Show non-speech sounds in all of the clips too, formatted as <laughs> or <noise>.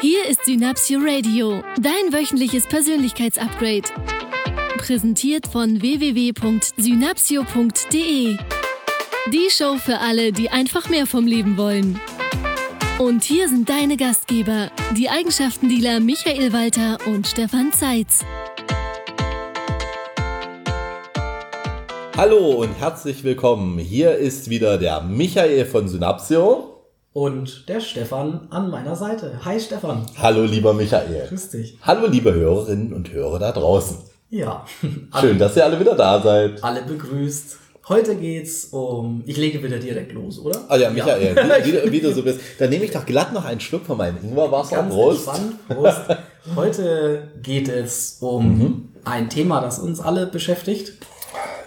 Hier ist Synapsio Radio, dein wöchentliches Persönlichkeitsupgrade. Präsentiert von www.synapsio.de. Die Show für alle, die einfach mehr vom Leben wollen. Und hier sind deine Gastgeber, die Eigenschaftendealer Michael Walter und Stefan Zeitz. Hallo und herzlich willkommen. Hier ist wieder der Michael von Synapsio. Und der Stefan an meiner Seite. Hi Stefan. Hallo lieber Michael. Grüß dich. Hallo liebe Hörerinnen und Hörer da draußen. Ja. <laughs> Schön, dass ihr alle wieder da seid. Alle begrüßt. Heute geht's um. Ich lege wieder direkt los, oder? Ah ja, Michael, wie, <laughs> wie, du- wie du so bist. Dann nehme ich doch glatt noch einen Schluck von meinem Ingwerwasser. Ganz Prost. entspannt. Prost. <laughs> Heute geht es um Mhm. ein Thema, das uns alle beschäftigt.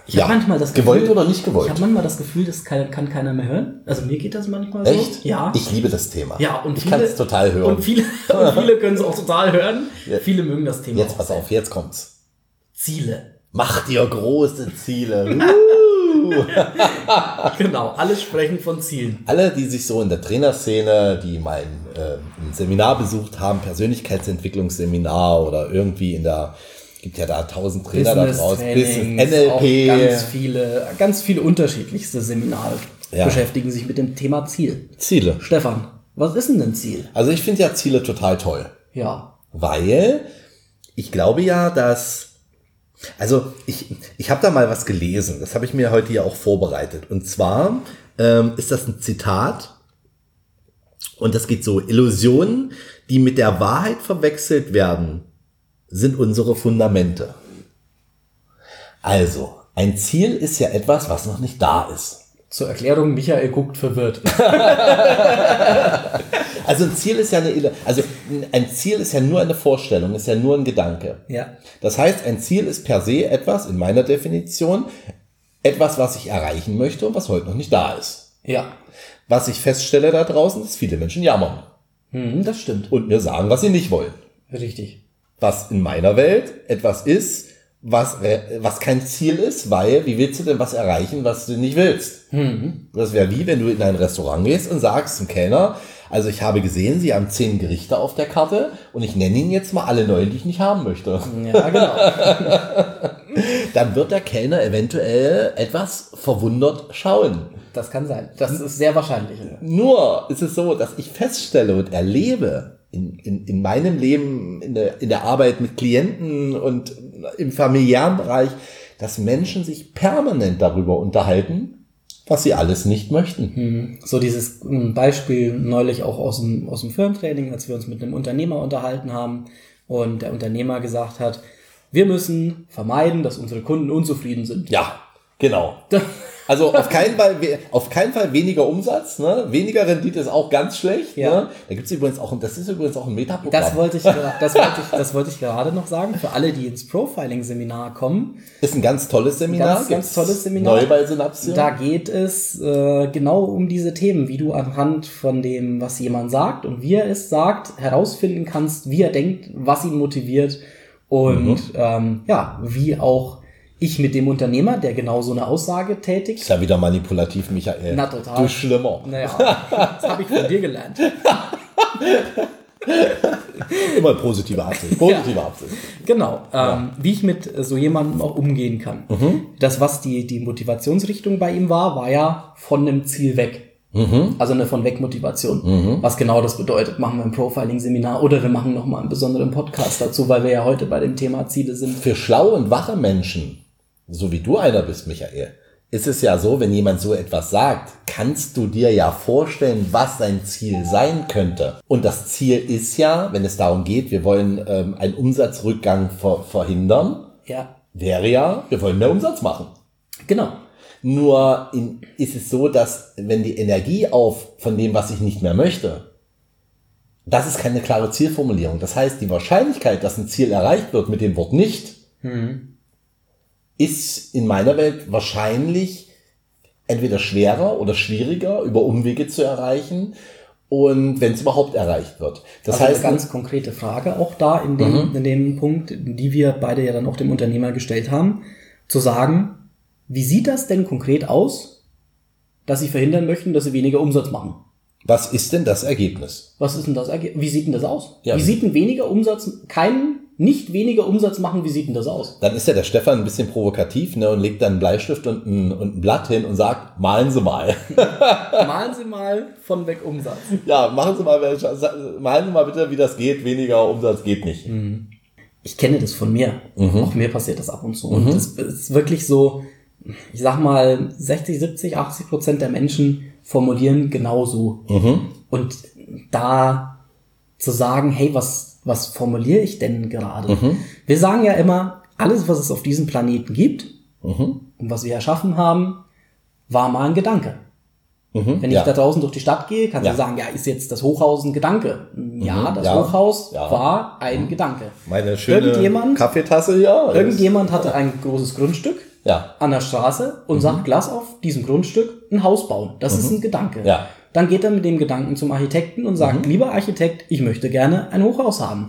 Ich Ja, habe manchmal das Gefühl, gewollt oder nicht gewollt? Ich habe manchmal das Gefühl, das kann, kann keiner mehr hören. Also mir geht das manchmal so. Echt? Ja. Ich liebe das Thema. ja, und ich kann es total hören. Und viele, <laughs> und viele können es auch total hören. Ja. Viele mögen das Thema Jetzt pass auf, jetzt kommt's. Ziele. Mach dir große Ziele. <laughs> <laughs> Genau, alle sprechen von Zielen. Alle, die sich so in der Trainerszene, die mal ein, äh, ein Seminar besucht haben, Persönlichkeitsentwicklungsseminar oder irgendwie in der, gibt ja da tausend Trainer da draußen, NLP, ganz viele, ganz viele unterschiedlichste Seminare Ja. beschäftigen sich mit dem Thema Ziel. Ziele. Stefan, was ist denn ein Ziel? Also ich finde ja Ziele total toll, Ja, weil ich glaube ja, dass also ich, ich habe da mal was gelesen, das habe ich mir heute ja auch vorbereitet. Und zwar ähm, ist das ein Zitat und das geht so, Illusionen, die mit der Wahrheit verwechselt werden, sind unsere Fundamente. Also, ein Ziel ist ja etwas, was noch nicht da ist. zur Erklärung, Michael guckt verwirrt. <laughs> <laughs> Also ein Ziel ist ja eine, also ein Ziel ist ja nur eine Vorstellung, ist ja nur ein Gedanke. ja, Das heißt, ein Ziel ist per se etwas, in meiner Definition, etwas, was ich erreichen möchte und was heute noch nicht da ist. ja, Was ich feststelle da draußen, ist, viele Menschen jammern hm, das stimmt. und mir sagen, was sie nicht wollen. Richtig. Was in meiner Welt etwas ist, was, was kein Ziel ist, weil wie willst du denn was erreichen, was du nicht willst? Das wäre wie, wenn du in ein Restaurant gehst und sagst zum Kellner, also ich habe gesehen, Sie haben zehn Gerichte auf der Karte und ich nenne Ihnen jetzt mal alle neun, die ich nicht haben möchte. Ja, genau. <laughs> Dann wird der Kellner eventuell etwas verwundert schauen. Das kann sein. Das ist sehr wahrscheinlich. Nur ist es so, dass ich feststelle und erlebe in, in, in meinem Leben, in der, in der Arbeit mit Klienten und im familiären Bereich, dass Menschen sich permanent darüber unterhalten, was sie alles nicht möchten. So dieses ähm, Beispiel neulich auch aus dem, aus dem Firmentraining, als wir uns mit einem Unternehmer unterhalten haben und der Unternehmer gesagt hat, wir müssen vermeiden, dass unsere Kunden unzufrieden sind. Ja, genau. <laughs> Also <laughs> auf keinen Fall, auf keinen Fall weniger Umsatz, ne? weniger Rendite ist auch ganz schlecht. Ja. Ne? Da gibt's übrigens auch, das ist übrigens auch ein Metaprogramm. Das wollte ich, das wollte <laughs> ich, das wollte ich gerade noch sagen. Für alle, die ins Profiling-Seminar kommen, ist ein ganz tolles Seminar. Ganz, ganz tolles Seminar. Neu bei Synapsio. da geht es äh, genau um diese Themen, wie du anhand von dem, was jemand sagt und wie er es sagt, herausfinden kannst, wie er denkt, was ihn motiviert und Mhm. ähm, ja, wie auch ich mit dem Unternehmer, der genau so eine Aussage tätigt, Ist ja wieder manipulativ, Michael. Na, total. Du Schlimmer. naja, das habe ich von dir gelernt. <laughs> Immer positive Absicht. Positive Absicht. Genau, ähm, wie ich mit so jemandem auch umgehen kann. Mhm. Das, was die, die Motivationsrichtung bei ihm war, war ja von einem Ziel weg. Mhm. Also eine von weg Motivation. Was genau das bedeutet, machen wir ein Profiling-Seminar oder wir machen nochmal einen besonderen Podcast dazu, weil wir ja heute bei dem Thema Ziele sind. Für schlaue und wache Menschen, so wie du einer bist, Michael, ist es ja so, wenn jemand so etwas sagt, kannst du dir ja vorstellen, was sein Ziel sein könnte. Und das Ziel ist ja, wenn es darum geht, wir wollen ähm, einen Umsatzrückgang ver verhindern, Ja, wäre ja, wir wollen mehr Umsatz machen. genau. Nur in, ist es so, dass wenn die Energie auf von dem, was ich nicht mehr möchte, das ist keine klare Zielformulierung. Das heißt, die Wahrscheinlichkeit, dass ein Ziel erreicht wird mit dem Wort nicht, ist in meiner Welt wahrscheinlich entweder schwerer oder schwieriger über Umwege zu erreichen und wenn es überhaupt erreicht wird. Das also heißt, eine ganz konkrete Frage auch da in dem, in dem Punkt, die wir beide ja dann auch dem Unternehmer gestellt haben, zu sagen, wie sieht das denn konkret aus, dass sie verhindern möchten, dass sie weniger Umsatz machen? Was ist denn das Ergebnis? Was ist denn das? Erge- Wie sieht denn das aus? Ja. Wie sieht denn weniger Umsatz, kein, nicht weniger Umsatz machen, wie sieht denn das aus? Dann ist ja der Stefan ein bisschen provokativ ne, und legt dann einen Bleistift und ein, und ein Blatt hin und sagt, malen Sie mal. <laughs> Malen Sie mal von weg Umsatz. ja, machen Sie mal, malen Sie mal bitte, wie das geht. Weniger Umsatz geht nicht. Ich kenne das von mir. Mhm. Auch mir passiert das ab und zu. Und das ist wirklich so, ich sag mal, 60, 70, 80 Prozent der Menschen formulieren genauso. Mhm. Und da zu sagen, hey, was, was formuliere ich denn gerade? Mhm. Wir sagen ja immer, alles, was es auf diesem Planeten gibt Mhm. und was wir erschaffen haben, war mal ein Gedanke. Wenn ich Ja. da draußen durch die Stadt gehe, kannst Ja. du sagen, ja, ist jetzt das Hochhaus ein Gedanke? Ja, das Ja. Hochhaus Ja. war ein Gedanke. Meine schöne Irgendjemand- Kaffeetasse hier. Irgendjemand hatte ein großes Grundstück Ja. an der Straße und sagt, lass auf diesem Grundstück ein Haus bauen. Das ist ein Gedanke. Ja. Dann geht er mit dem Gedanken zum Architekten und sagt, lieber Architekt, ich möchte gerne ein Hochhaus haben.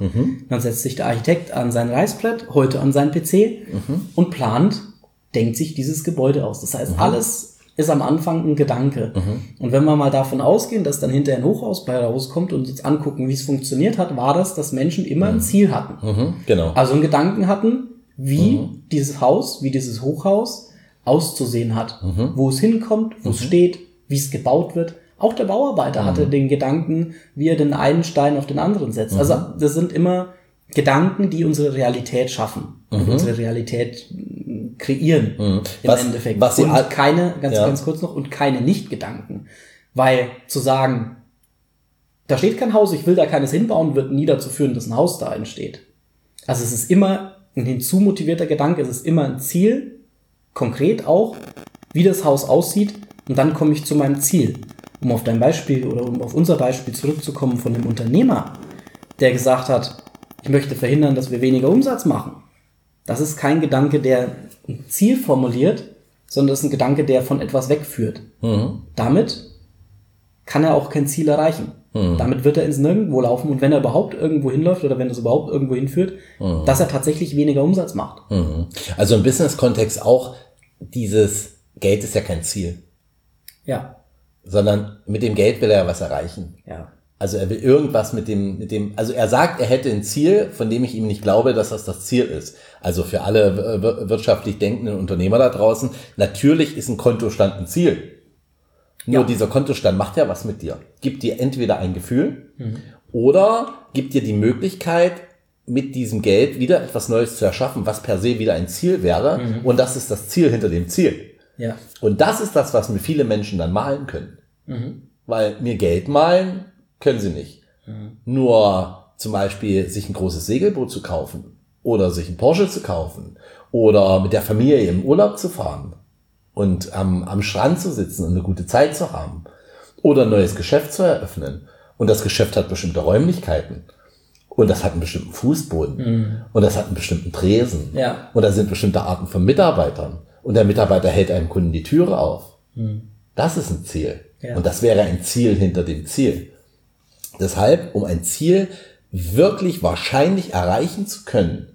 Dann setzt sich der Architekt an sein Reißbrett, heute an seinen PC und plant, denkt sich dieses Gebäude aus. Das heißt, alles ist am Anfang ein Gedanke. Und wenn wir mal davon ausgehen, dass dann hinterher ein Hochhaus bei rauskommt und uns angucken, wie es funktioniert hat, war das, dass Menschen immer ein Ziel hatten. Mhm. Genau. Also einen Gedanken hatten, wie dieses Haus, wie dieses Hochhaus auszusehen hat, wo es hinkommt, wo es steht, wie es gebaut wird. Auch der Bauarbeiter hatte den Gedanken, wie er den einen Stein auf den anderen setzt. Also das sind immer Gedanken, die unsere Realität schaffen und unsere Realität mm, kreieren im Was- Endeffekt. was und keine, ganz, Ja. ganz kurz noch, und keine Nicht-Gedanken. Weil zu sagen, da steht kein Haus, ich will da keines hinbauen, wird nie dazu führen, dass ein Haus da entsteht. Also es ist immer ein hinzumotivierter Gedanke, es ist immer ein Ziel, konkret auch, wie das Haus aussieht, und dann komme ich zu meinem Ziel. Um auf dein Beispiel oder um auf unser Beispiel zurückzukommen von dem Unternehmer, der gesagt hat, ich möchte verhindern, dass wir weniger Umsatz machen. Das ist kein Gedanke, der ein Ziel formuliert, sondern das ist ein Gedanke, der von etwas wegführt. Damit kann er auch kein Ziel erreichen. Damit wird er ins Nirgendwo laufen und wenn er überhaupt irgendwo hinläuft oder wenn es überhaupt irgendwo hinführt, dass er tatsächlich weniger Umsatz macht. Mhm. Also im Business-Kontext auch dieses Geld ist ja kein Ziel, Ja, sondern mit dem Geld will er ja was erreichen. ja. Also er will irgendwas mit dem, mit dem, also er sagt, er hätte ein Ziel, von dem ich ihm nicht glaube, dass das das Ziel ist. Also für alle wir- wirtschaftlich denkenden Unternehmer da draußen, natürlich ist ein Kontostand ein Ziel. Nur Ja. dieser Kontostand macht ja was mit dir. Gibt dir entweder ein Gefühl oder gibt dir die Möglichkeit, mit diesem Geld wieder etwas Neues zu erschaffen, was per se wieder ein Ziel wäre. Und das ist das Ziel hinter dem Ziel. Ja. Und das ist das, was mir viele Menschen dann malen können. Weil mir Geld malen können sie nicht. Nur zum Beispiel sich ein großes Segelboot zu kaufen oder sich ein Porsche zu kaufen oder mit der Familie im Urlaub zu fahren und am, am Strand zu sitzen und eine gute Zeit zu haben oder ein neues Geschäft zu eröffnen. Und das Geschäft hat bestimmte Räumlichkeiten. Und das hat einen bestimmten Fußboden. Und das hat einen bestimmten Tresen. Ja. Und da sind bestimmte Arten von Mitarbeitern. Und der Mitarbeiter hält einem Kunden die Türe auf. Das ist ein Ziel. Ja. Und das wäre ein Ziel hinter dem Ziel. Deshalb, um ein Ziel wirklich wahrscheinlich erreichen zu können,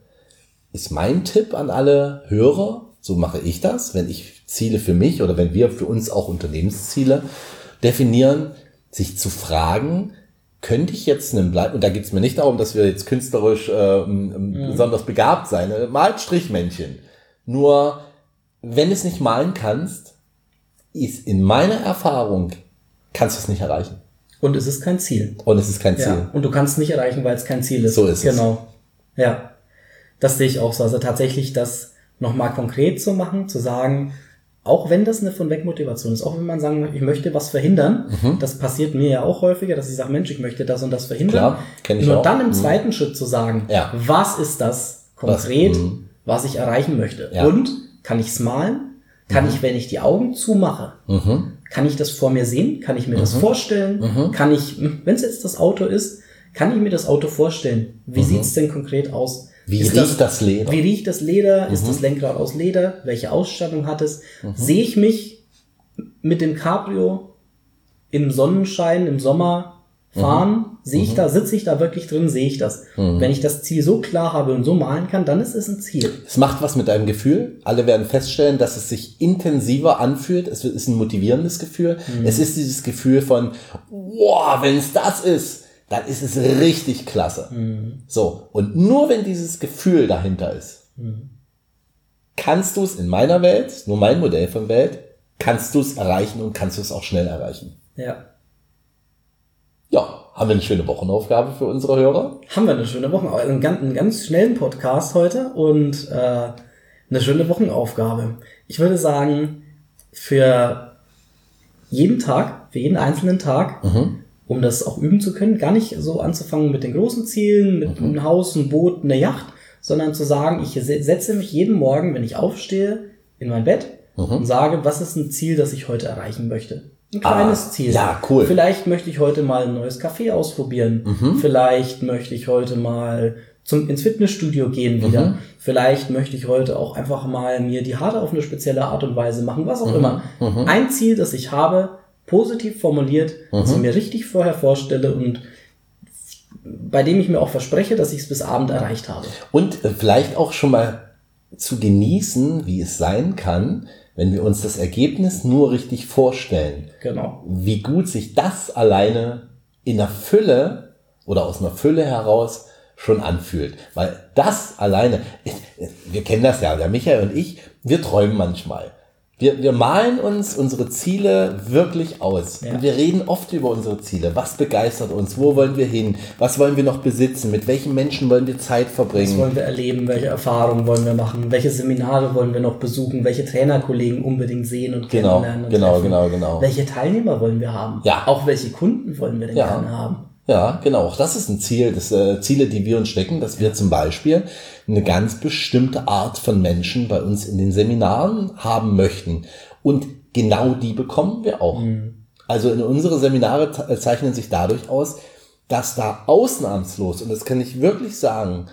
ist mein Tipp an alle Hörer, so mache ich das, wenn ich Ziele für mich oder wenn wir für uns auch Unternehmensziele definieren, sich zu fragen, könnte ich jetzt einen Blei, und da geht es mir nicht darum, dass wir jetzt künstlerisch äh, m- m- besonders begabt sein, äh, malt Strichmännchen. Nur, wenn es nicht malen kannst, ist in meiner Erfahrung, kannst du es nicht erreichen. Und es ist kein Ziel. Und es ist kein Ziel. Ja. Und du kannst es nicht erreichen, weil es kein Ziel ist. So ist es. Genau. Ja. Das sehe ich auch so. Also tatsächlich das nochmal konkret zu machen, zu sagen, auch wenn das eine von weg Motivation ist, auch wenn man sagen, ich möchte was verhindern, Mhm. das passiert mir ja auch häufiger, dass ich sage, Mensch, ich möchte das und das verhindern. Klar, kenn ich Nur auch. dann im Mhm. zweiten Schritt zu sagen, Ja. was ist das konkret, Was- was, mhm. ich erreichen möchte? Ja. Und kann ich es malen? Kann ich, wenn ich die Augen zumache, Mhm. kann ich das vor mir sehen? Kann ich mir das vorstellen? Kann ich, wenn es jetzt das Auto ist, kann ich mir das Auto vorstellen? Wie sieht's denn konkret aus? Mhm. Wie Ist riecht das Leder? Wie riecht das Leder? Mhm. Ist das Lenkrad aus Leder? Welche Ausstattung hat es? Sehe ich mich mit dem Cabrio im Sonnenschein im Sommer fahren, sehe ich da, sitze ich da wirklich drin, sehe ich das. Wenn ich das Ziel so klar habe und so malen kann, dann ist es ein Ziel. Es macht was mit deinem Gefühl. Alle werden feststellen, dass es sich intensiver anfühlt. Es ist ein motivierendes Gefühl. Es ist dieses Gefühl von, wow, wenn es das ist, dann ist es richtig klasse. So. Und nur wenn dieses Gefühl dahinter ist, kannst du es in meiner Welt, nur mein Modell von Welt, kannst du es erreichen und kannst du es auch schnell erreichen. Ja. Ja, haben wir eine schöne Wochenaufgabe für unsere Hörer? Haben wir eine schöne Woche, einen ganz, einen ganz schnellen Podcast heute und äh, eine schöne Wochenaufgabe. Ich würde sagen, für jeden Tag, für jeden einzelnen Tag, um das auch üben zu können, gar nicht so anzufangen mit den großen Zielen, mit einem Haus, einem Boot, einer Yacht, sondern zu sagen, ich se- setze mich jeden Morgen, wenn ich aufstehe, in mein Bett und sage, was ist ein Ziel, das ich heute erreichen möchte. Ein kleines Ah, Ziel. ja, cool. Vielleicht möchte ich heute mal ein neues Café ausprobieren. Vielleicht möchte ich heute mal zum, ins Fitnessstudio gehen wieder. Vielleicht möchte ich heute auch einfach mal mir die Haare auf eine spezielle Art und Weise machen, was auch immer. Ein Ziel, das ich habe, positiv formuliert, das ich mir richtig vorher vorstelle und bei dem ich mir auch verspreche, dass ich es bis Abend erreicht habe. Und vielleicht auch schon mal zu genießen, wie es sein kann, wenn wir uns das Ergebnis nur richtig vorstellen. Genau. Wie gut sich das alleine in der Fülle oder aus einer Fülle heraus schon anfühlt. Weil das alleine, wir kennen das ja, der Michael und ich, wir träumen manchmal. Wir, wir malen uns unsere Ziele wirklich aus. Ja. Und wir reden oft über unsere Ziele. Was begeistert uns? Wo wollen wir hin? Was wollen wir noch besitzen? Mit welchen Menschen wollen wir Zeit Was verbringen? wollen wir erleben? Welche Erfahrungen wollen wir machen? Welche Seminare wollen wir noch besuchen? Welche Trainerkollegen unbedingt sehen und Genau, kennenlernen? und genau, treffen? genau, genau. Welche Teilnehmer wollen wir haben? Ja. Auch welche Kunden wollen wir denn Ja. gerne haben? Ja, genau. Auch das ist ein Ziel, das äh, Ziele, die wir uns stecken, dass wir zum Beispiel eine ganz bestimmte Art von Menschen bei uns in den Seminaren haben möchten. Und genau die bekommen wir auch. Also in unsere Seminare äh, zeichnen sich dadurch aus, dass da ausnahmslos, und das kann ich wirklich sagen,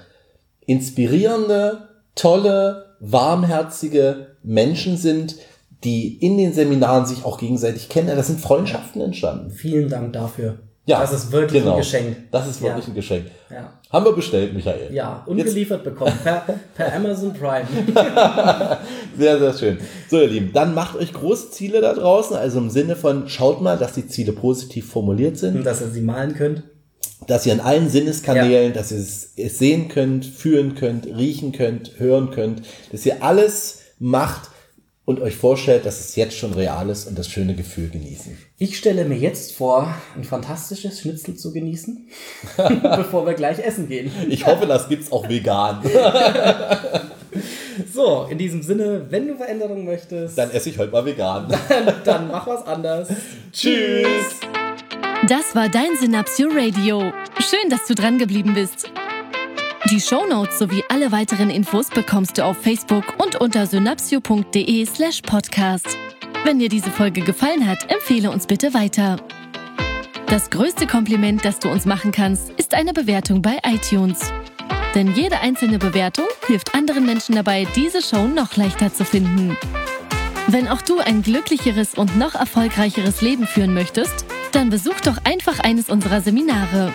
inspirierende, tolle, warmherzige Menschen sind, die in den Seminaren sich auch gegenseitig kennen. Das sind Freundschaften entstanden. Vielen Dank dafür. Ja, das ist wirklich genau. ein Geschenk. Das ist wirklich Ja. ein Geschenk. Ja. Haben wir bestellt, Michael. Ja, Jetzt, ungeliefert bekommen. Per, <laughs> per Amazon Prime. <laughs> sehr, sehr schön. So, ihr Lieben, dann macht euch große Ziele da draußen. Also im Sinne von, schaut mal, dass die Ziele positiv formuliert sind, dass ihr sie malen könnt. dass ihr an allen Sinneskanälen, dass ihr es, es sehen könnt, fühlen könnt, riechen könnt, hören könnt, dass ihr alles macht und euch vorstellt, dass es jetzt schon real ist und das schöne Gefühl genießen. Ich stelle mir jetzt vor, ein fantastisches Schnitzel zu genießen, <laughs> bevor wir gleich essen gehen. Ich hoffe, das gibt's auch vegan. <laughs> So, in diesem Sinne, wenn du Veränderungen möchtest, Dann esse ich heute mal vegan. <laughs> dann mach was anders. Tschüss. Das war dein Synapsio Radio. Schön, dass du dran geblieben bist. Die Shownotes sowie alle weiteren Infos bekommst du auf Facebook und unter synapsio.de slash podcast. Wenn dir diese Folge gefallen hat, empfehle uns bitte weiter. Das größte Kompliment, das du uns machen kannst, ist eine Bewertung bei iTunes. Denn jede einzelne Bewertung hilft anderen Menschen dabei, diese Show noch leichter zu finden. Wenn auch du ein glücklicheres und noch erfolgreicheres Leben führen möchtest, dann besuch doch einfach eines unserer Seminare.